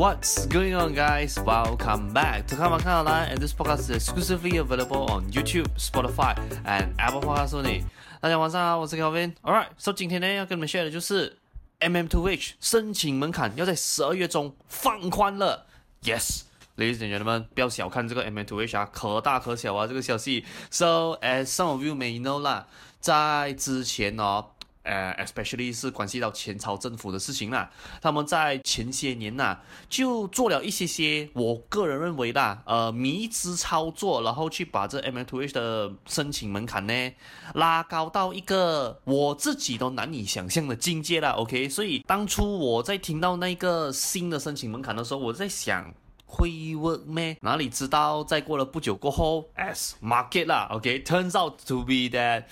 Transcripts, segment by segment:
What's going on, guys? Welcome back to Come On Come Online, and this podcast is exclusively available on YouTube, Spotify, and Apple Podcasts. 大家晚上好，我是 Kevin。Alright, so 今天呢要跟你们 share 的就是 MM2H 申请门槛要在十二月中放宽了。Yes, ladies and gentlemen，不要小看这个 MM2H 啊，可大可小啊，这个消息。So as some of you may know 啦，在之前哦。呃、，especially 是关系到前朝政府的事情啦，他们在前些年呐，就做了一些些，我个人认为啦，呃，迷之操作，然后去把这 MM2H 的申请门槛呢拉高到一个我自己都难以想象的境界了。OK，所以当初我在听到那个新的申请门槛的时候，我在想会 work 咩？哪里知道，再过了不久过后，as market 啦，OK，turns out to be that。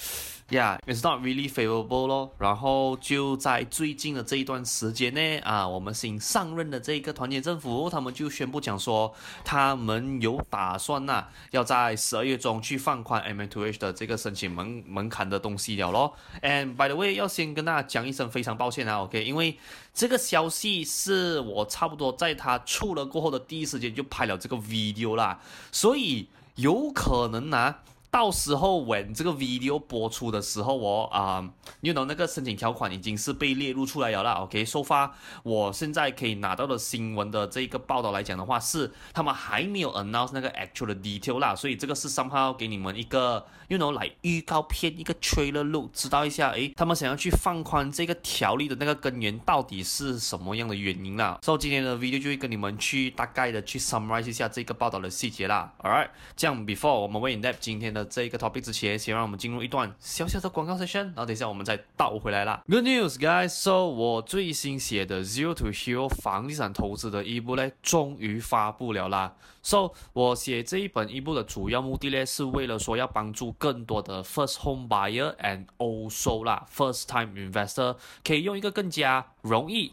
Yeah, it's not really favorable 咯。然后就在最近的这一段时间呢，啊，我们新上任的这个团结政府，他们就宣布讲说，他们有打算呐、啊，要在十二月中去放宽 MM2H 的这个申请门门槛的东西了咯。And by the way，要先跟大家讲一声非常抱歉啊，OK，因为这个消息是我差不多在他出了过后的第一时间就拍了这个 video 啦，所以有可能啊。到时候，when 这个 video 播出的时候，我啊，you know 那个申请条款已经是被列入出来了啦。OK，so far，我现在可以拿到的新闻的这个报道来讲的话，是他们还没有 announce 那个 actual 的 detail 啦，所以这个是 somehow 给你们一个，you know 来预告片一个 trailer look，知道一下，诶，他们想要去放宽这个条例的那个根源到底是什么样的原因啦。所以今天的 video 就会跟你们去大概的去 summarize 一下这个报道的细节啦。All right，这样 before 我们 in depth 今天的。这一个 topic 之前，先让我们进入一段小小的广告 session，然后等一下我们再倒回来啦。Good news, guys! So 我最新写的 Zero to Hero 房地产投资的 ebook 呢，终于发布了啦。So 我写这一本 ebook 的主要目的呢，是为了说要帮助更多的 first home buyer and also 啦 first time investor 可以用一个更加容易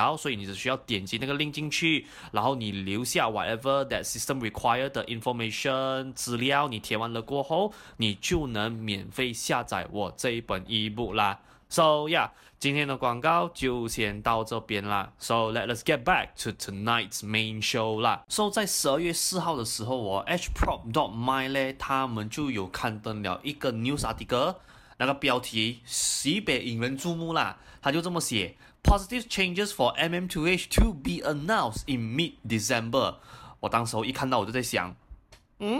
然后所以你只需要点击那个 link 进去，然后你留下 whatever that system required 的 information 资料，你填完了过后，你就能免费下载我这一本 ebook 啦。So yeah，今天的广告就先到这边啦。So let us get back to tonight's main show 啦。So 在十二月四号的时候，我 hprop.my 呢，他们就有刊登了一个 news article，那个标题特别引人注目啦，他就这么写。Positive changes for MM2H to be announced in mid-December。我当时候一看到我就在想，嗯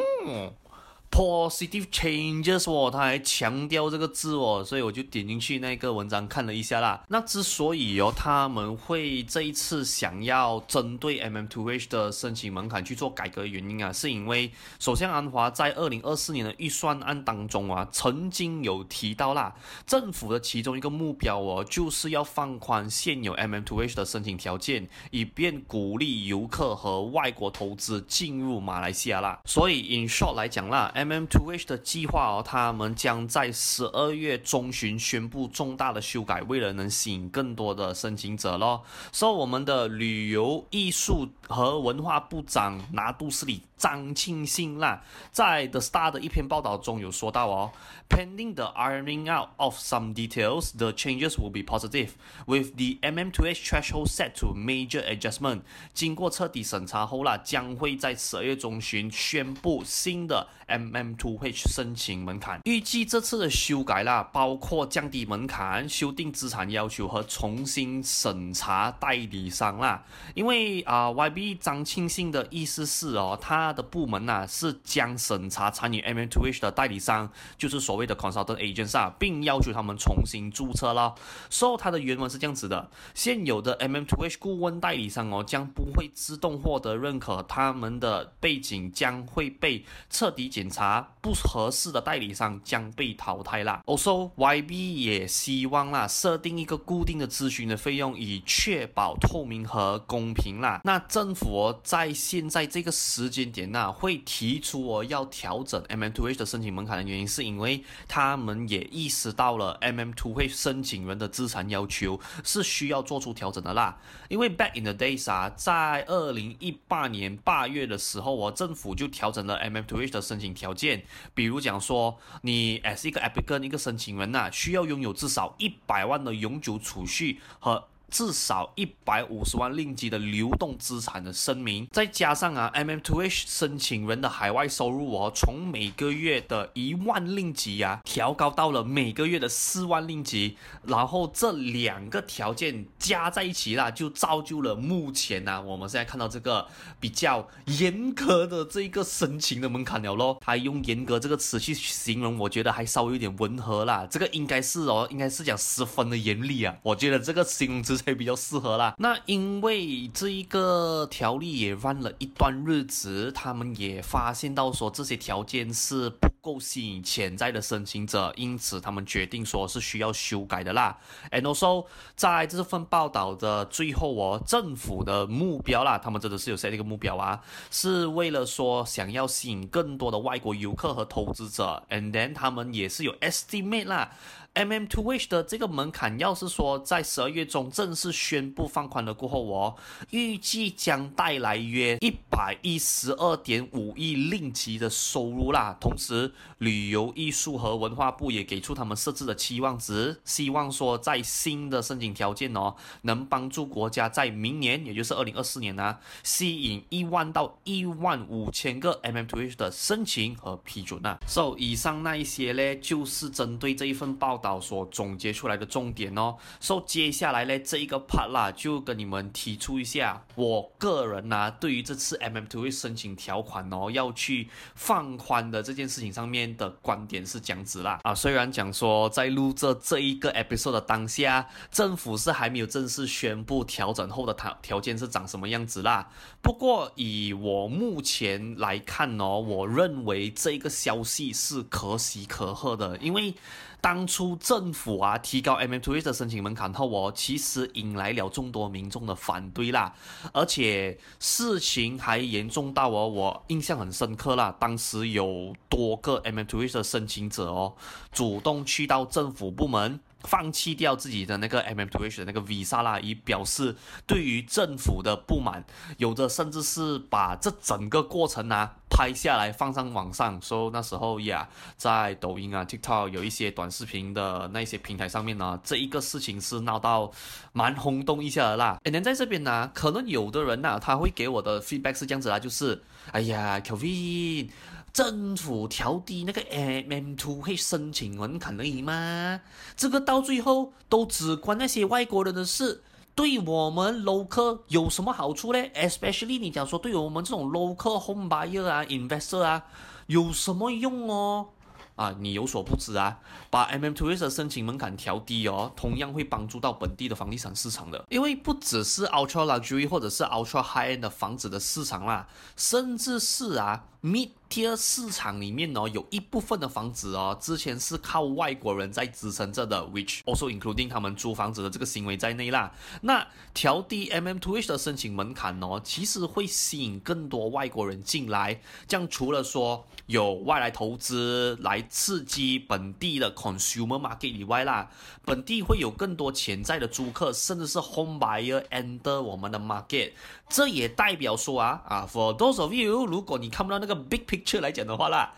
Positive changes 哦，他还强调这个字哦，所以我就点进去那个文章看了一下啦。那之所以哦，他们会这一次想要针对 MM2H 的申请门槛去做改革的原因啊，是因为首相安华在二零二四年的预算案当中啊，曾经有提到啦，政府的其中一个目标哦，就是要放宽现有 MM2H 的申请条件，以便鼓励游客和外国投资进入马来西亚啦。所以 in short 来讲啦。MM Two H 的计划哦，他们将在十二月中旬宣布重大的修改，为了能吸引更多的申请者咯。所以我们的旅游、艺术和文化部长拿杜斯里张庆信啦，在 The Star 的一篇报道中有说到哦，Pending the ironing out of some details, the changes will be positive, with the MM2H threshold set to major adjustment。经过彻底审查后啦，将会在十二月中旬宣布新的 MM2H 申请门槛。预计这次的修改啦，包括降低门槛、修订资产要求和重新审查代理商啦。因为啊、，YB 张庆信的意思是哦，他。他的部门呐、是将审查参与 M M Two H 的代理商，就是所谓的 consultant agents 啊，并要求他们重新注册了。所以他的原文是这样子的：现有的 M M Two H 顾问代理商哦，将不会自动获得认可，他们的背景将会被彻底检查，不合适的代理商将被淘汰啦。Also YB 也希望啦，设定一个固定的咨询的费用，以确保透明和公平啦。那政府哦，在现在这个时间点。那会提出我要调整 MM2H 的申请门槛的原因，是因为他们也意识到了 MM2H 申请人的资产要求是需要做出调整的啦。因为 back in the days 啊，在二零一八年八月的时候，我政府就调整了 MM2H 的申请条件，比如讲说，你 as 一个 applicant 一个申请人呐、需要拥有至少一百万的永久储蓄和。至少一百五十万令吉的流动资产的声明，再加上啊，MM2H 申请人的海外收入哦，从每个月的一万令吉啊，调高到了每个月的四万令吉，然后这两个条件加在一起啦，就造就了目前呢、啊，我们现在看到这个比较严格的这一个申请的门槛了咯。他用严格这个词去形容，我觉得还稍微有点温和啦。这个应该是哦，应该是讲十分的严厉啊。我觉得这个形容词。才比较适合啦。那因为这一个条例也 run 了一段日子，他们也发现到说这些条件是不够吸引潜在的申请者，因此他们决定说是需要修改的啦。And also 在这份报道的最后哦，政府的目标啦，他们真的是有 set 一个目标啊，是为了说想要吸引更多的外国游客和投资者。And then 他们也是有 estimate 啦。MM two wish 的这个门槛，要是说在十二月中正式宣布放宽了过后，哦，预计将带来约一百一十二点五亿令吉的收入啦。同时，旅游艺术和文化部也给出他们设置的期望值，希望说在新的申请条件哦，能帮助国家在明年，也就是二零二四年呢，吸引一万到一万五千个 MM two wish 的申请和批准呐。So，以上那一些呢，就是针对这一份报。导所总结出来的重点哦，所以接下来呢，这一个 part 啦，就跟你们提出一下，我个人呢、啊，对于这次 MM2H 申请条款哦，要去放宽的这件事情上面的观点是这样子啦。啊，虽然讲说在录制这一个 episode 的当下，政府是还没有正式宣布调整后的条条件是长什么样子啦。不过以我目前来看哦，我认为这个消息是可喜可贺的，因为。当初政府啊提高 MM2H 的申请门槛后哦，其实引来了众多民众的反对啦，而且事情还严重到哦，我印象很深刻啦，当时有多个 MM2H 的申请者哦，主动去到政府部门。放弃掉自己的那个 MM2H 的那个 visa 啦，以表示对于政府的不满，有的甚至是把这整个过程啊拍下来放上网上，说、那时候呀在抖音啊、TikTok 有一些短视频的那些平台上面呢，这一个事情是闹到蛮轰动一下的啦。哎，在这边呢，可能有的人呢、他会给我的 feedback 是这样子啦，就是，哎呀，Kevin，。政府调低那个 MM2H 申请门槛而已吗？这个到最后都只关那些外国人的事，对我们 local 有什么好处呢？Especially 你讲说对于我们这种 local home buyer 啊、investor 啊。有什么用哦？啊，你有所不知啊，把 MM tourist 申请门槛调低哦，同样会帮助到本地的房地产市场的。因为不只是 Ultra Luxury 或者是 Ultra High End 的房子的市场啦，甚至是啊 Mid。第二市场里面呢，有一部分的房子哦，之前是靠外国人在支撑着的，which also including 他们租房子的这个行为在内啦。那调低 MM2H 的申请门槛哦，其实会吸引更多外国人进来。这样除了说有外来投资来刺激本地的 consumer market 以外啦，本地会有更多潜在的租客，甚至是 home buyer enter 我们的 market。这也代表说啊啊，for those of you，如果你看不到那个 big picture。来讲的话啦，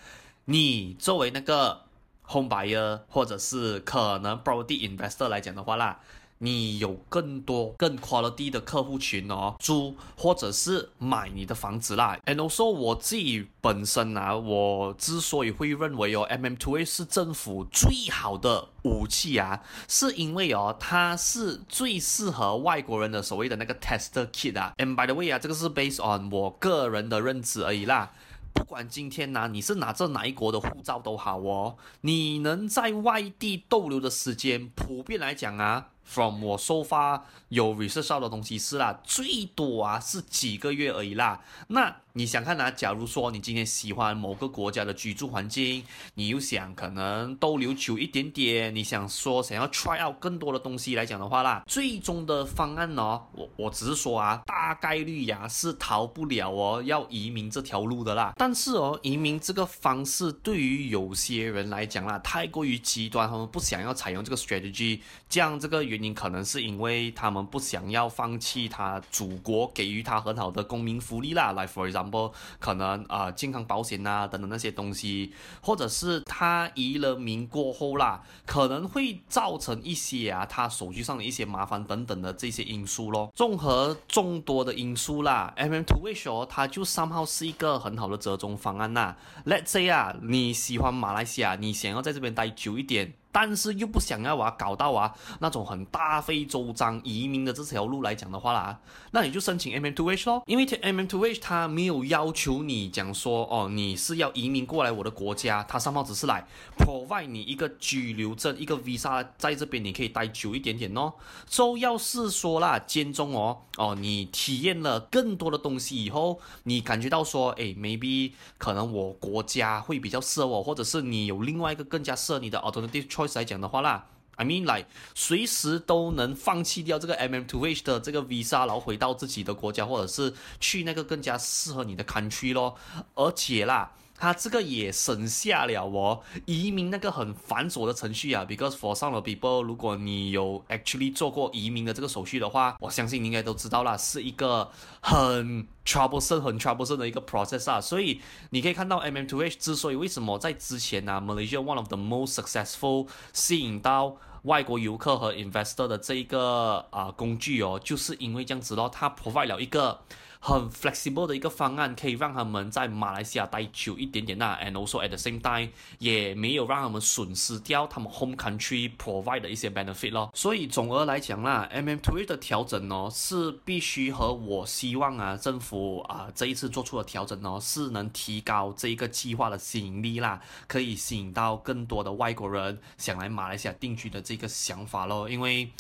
你作为那个 home buyer 或者是可能 property investor 来讲的话啦，你有更多更 quality 的客户群哦，租或者是买你的房子啦。And also 我自己本身啊，我之所以会认为哦，mm two a 是政府最好的武器啊，是因为哦，它是最适合外国人的所谓的那个 tester kit 啊。And by the way 啊，这个是 based on 我个人的认知而已啦。不管今天呢，你是拿着哪一国的护照都好哦，你能在外地逗留的时间，普遍来讲啊。From 我 so far 有 research 到的东西是啦，最多啊是几个月而已啦。那你想看啊？假如说你今天喜欢某个国家的居住环境，你又想可能逗留久一点点，你想说想要 try out 更多的东西来讲的话啦，最终的方案呢，我我只是说啊，大概率呀是逃不了哦，要移民这条路的啦。但是哦，移民这个方式对于有些人来讲啦，太过于极端，他们不想要采用这个 strategy，这样这个原因。可能是因为他们不想要放弃他祖国给予他很好的公民福利啦，like for example，可能啊、健康保险啊等等那些东西，或者是他移了民过后啦，可能会造成一些啊他手续上的一些麻烦等等的这些因素咯。综合众多的因素啦，MM2H 它就 somehow 是一个很好的折中方案呐。Let's say 啊，你喜欢马来西亚，你想要在这边待久一点。但是又不想要啊，搞到啊那种很大费周章移民的这条路来讲的话啦，那你就申请 M M Two H 咯，因为 M M Two H 它没有要求你讲说哦，你是要移民过来我的国家，它上方只是来 provide 你一个居留证，一个 visa 在这边你可以待久一点点哦。So 要是说啦，间中哦哦，你体验了更多的东西以后，你感觉到说，诶，maybe 可能我国家会比较适合我，或者是你有另外一个更加适合你的 alternative choice。来讲的话啦，I mean like 随时都能放弃掉这个 MM to H 的这个 visa，然后回到自己的国家，或者是去那个更加适合你的 country 咯，而且啦。他这个也省下了哦，移民那个很繁琐的程序啊。Because for some people，如果你有 actually 做过移民的这个手续的话，我相信你应该都知道啦，是一个很 troublesome、很 troublesome 的一个 process 啊。所以你可以看到 MM2H 之所以为什么在之前呢、啊、Malaysia one of the most successful 吸引到外国游客和 investor 的这一个啊工具哦，就是因为这样子咯，它 provide 了一个。很 flexible 的一个方案，可以让他们在马来西亚待久一点点呐，and also at the same time 也没有让他们损失掉他们 home country provide 的一些 benefit 咯。所以总而来讲啦，MM two 的调整呢，是必须和我希望啊，政府啊这一次做出的调整呢，是能提高这一个计划的吸引力啦，可以吸引到更多的外国人想来马来西亚定居的这个想法咯，因为。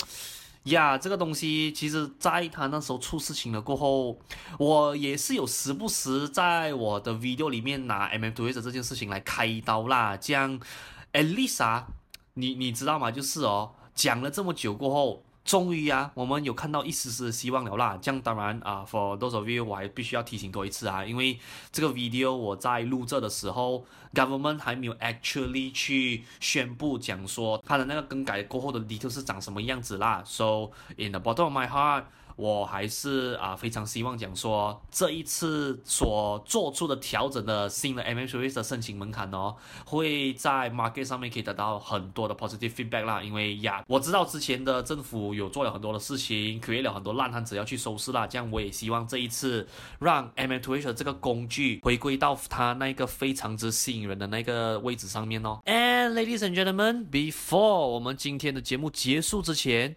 呀这个东西其实，在他那时候出事情了过后，我也是有时不时在我的 video 里面拿 MM2H 这件事情来开刀啦。这样艾丽莎，你你知道吗？就是哦，讲了这么久过后。终于啊，我们有看到一丝丝的希望了啦。这样当然啊，for those of you，我还必须要提醒多一次啊，因为这个 video 我在录制的时候，government 还没有 actually 去宣布讲说它的那个更改过后的 detail 是长什么样子啦。So in the bottom of my heart。我还是啊非常希望讲说，这一次所做出的调整的新的 MM2H 的申请门槛哦，会在 market 上面可以得到很多的 positive feedback 啦。因为呀，我知道之前的政府有做了很多的事情，create 了很多烂摊子要去收拾啦。这样我也希望这一次让 MM2H 的这个工具回归到它那个非常之吸引人的那个位置上面哦。And ladies and gentlemen, before 我们今天的节目结束之前。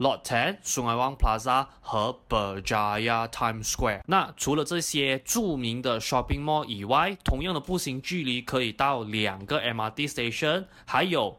Lotte、Sungai Wang Plaza 和 Berjaya Times Square。那除了这些著名的 shopping mall 以外，同样的步行距离可以到两个 MRT station，还有。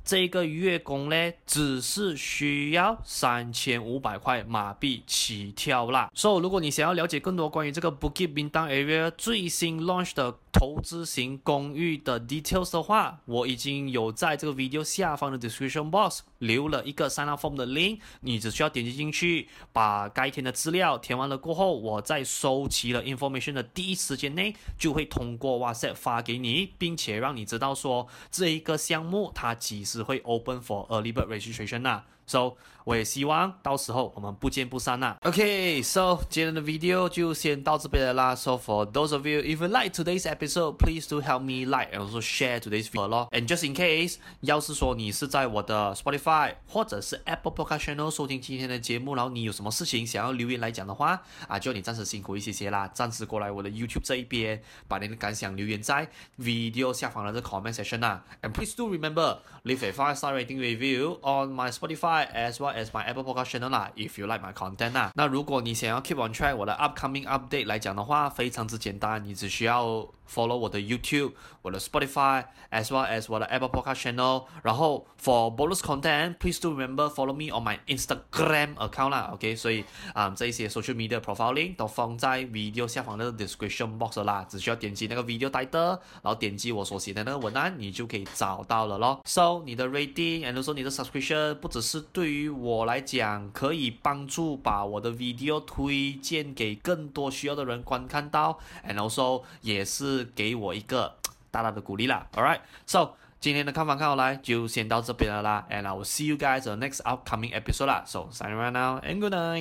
这个月供呢，只是需要三千五百块马币起跳啦。So，如果你想要了解更多关于这个 Bukit Bintang area 最新 launch 的投资型公寓的 details 的话，我已经有在这个 video 下方的 description box 留了一个 sign up form 的 link，你只需要点击进去，把该填的资料填完了过后，我在收集了 information 的第一时间内，就会通过 WhatsApp 发给你，并且让你知道说这一个项目它几只会 open for early bird registration lah so 我也希望到时候我们不见不散呐。OK，So，今天的 video 就先到这边了啦。So for those of you if you like today's episode, please do help me like and also share today's video 咯。And just in case，要是说你是在我的 Spotify 或者是 Apple Podcast channel 收听今天的节目，然后你有什么事情想要留言来讲的话，啊，就你暂时辛苦一些些啦，暂时过来我的 YouTube 这一边，把你的感想留言在 video 下方的这 comment section 啦。And please do remember leave a five star rating review on my Spotify。as well as my Apple Podcast channel 啦，if you like my content 啦，那如果你想要 keep on track 我的 upcoming update 来讲的话，非常之简单，你只需要 follow 我的 YouTube、我的 Spotify，as well as 我的 Apple Podcast channel。然后 for bonus content，please do remember follow me on my Instagram account 啦，OK？所以啊、这一些 social media profiling 都放在 video 下方的 description box 啦，只需要点击那个 video title，然后点击我所写的那个文案，你就可以找到了咯。So 你的 rating and also 你的 subscription 不只是对于我来讲，可以帮助把我的 video 推荐给更多需要的人观看到，and also 也是给我一个大大的鼓励啦。All right，so 今天的看房看好来就先到这边了啦，and I will see you guys on next upcoming episode 啦。So sign right now and good night.